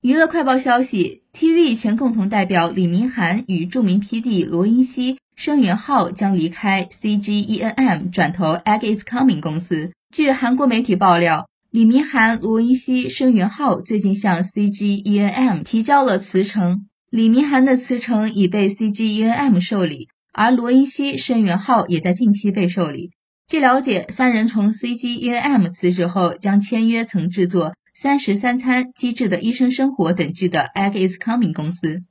娱乐快报消息：TV 前共同代表李明涵与著名 PD 罗英熙、申元浩将离开 CGENM，转投 Egg Is Coming 公司。据韩国媒体爆料，李明涵、罗英熙、申元浩最近向 CGENM 提交了辞呈。李明涵的辞呈已被 CGENM 受理，而罗英熙、申元浩也在近期被受理。据了解，三人从 CGENM 辞职后，将签约曾制作。三食三餐、机智的医生生活等剧的 Egg is Coming 公司。